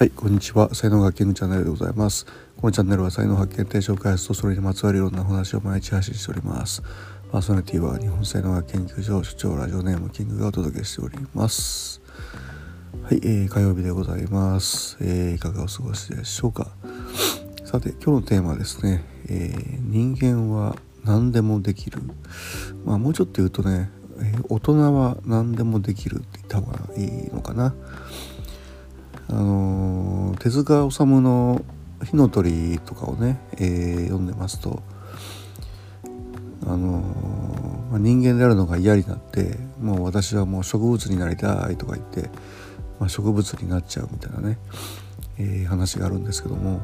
はい、こんにちは。才能学研チャンネルでございます。このチャンネルは才能発見、提唱開発とそれにまつわるいろんな話を毎日配信しております。パーソナリティは日本才能学研究所所長ラジオネームキングがお届けしております。はい、えー、火曜日でございます。えー、いかがお過ごしでしょうか？さて、今日のテーマはですね、えー、人間は何でもできる。まあ、もうちょっと言うとね、え、大人は何でもできるって言った方がいいのかな。あの手塚治虫の「火の鳥」とかをね、えー、読んでますとあのまあ、人間であるのが嫌になってもう私はもう植物になりたいとか言って、まあ、植物になっちゃうみたいなね、えー、話があるんですけども、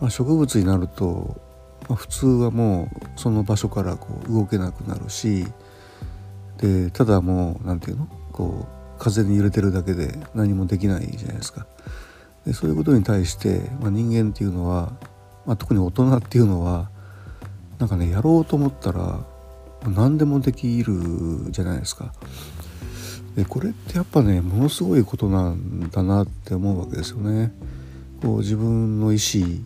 まあ、植物になると、まあ、普通はもうその場所からこう動けなくなるしでただもう何て言うの？こう風に揺れてるだけで何もできないじゃないですか。でそういうことに対して、まあ、人間っていうのは、まあ、特に大人っていうのはなんかねやろうと思ったら何でもできるじゃないですか。でこれってやっぱねものすごいことなんだなって思うわけですよね。こう自分の意思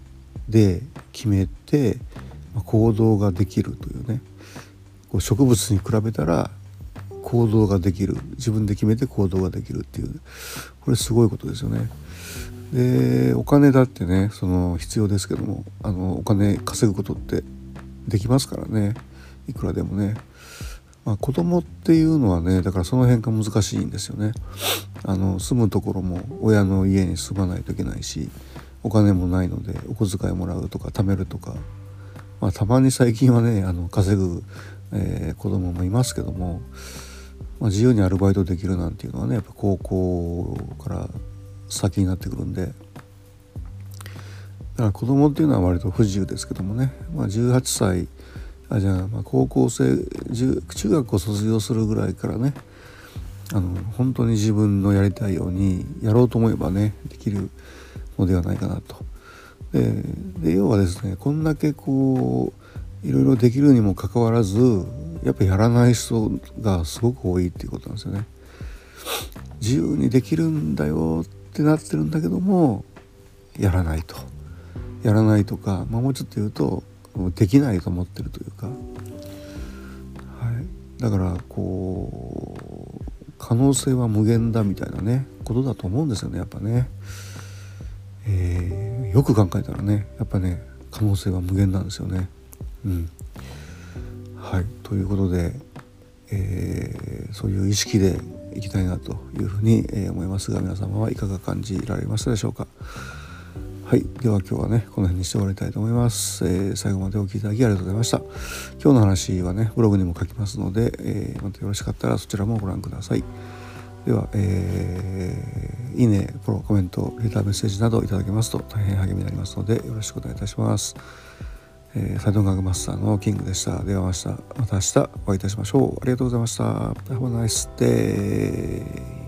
で決めて、ま、行動ができるというねこう植物に比べたら行動ができる自分で決めて行動ができるっていうこれすごいことですよね。でお金だってねその必要ですけどもあのお金稼ぐことってできますからねいくらでもね。まあ、子供っていうのはねだからその辺が難しいんですよね。あの住むところも親の家に住まないといけないしお金もないのでお小遣いもらうとか貯めるとか、まあ、たまに最近はねあの稼ぐ、えー、子供もいますけどもまあ、自由にアルバイトできるなんていうのはねやっぱ高校から先になってくるんでだから子供っていうのは割と不自由ですけどもね、まあ、18歳あじゃあまあ高校生中学校卒業するぐらいからねあの本当に自分のやりたいようにやろうと思えばねできるのではないかなと。で要はですねこんだけこういろいろできるにもかかわらずやっぱやらない人がすごく多いっていうことなんですよね。自由にできるんだよってなってるんだけどもやらないと。やらないとか、まあ、もうちょっと言うとできないと思ってるというか、はい、だからこう可能性は無限だみたいなねことだと思うんですよねやっぱね、えー、よく考えたらねやっぱね可能性は無限なんですよね。うん。はい。ということで、えー、そういう意識でいきたいなというふうに、え思いますが皆様はいかが感じられましたでしょうか。はい。では今日はねこの辺にして終わりたいと思います、えー、最後までお聴きいただきありがとうございました。今日の話はねブログにも書きますので、えー、またよろしかったらそちらもご覧ください。では、えー、いいね、フォロー、コメント、レターメッセージなどいただけますと大変励みになりますのでよろしくお願いいたします。えー、サイドガグマスターのキングでした。ではまたまた明日お会いいたしましょう。ありがとうございました。Have a nice day.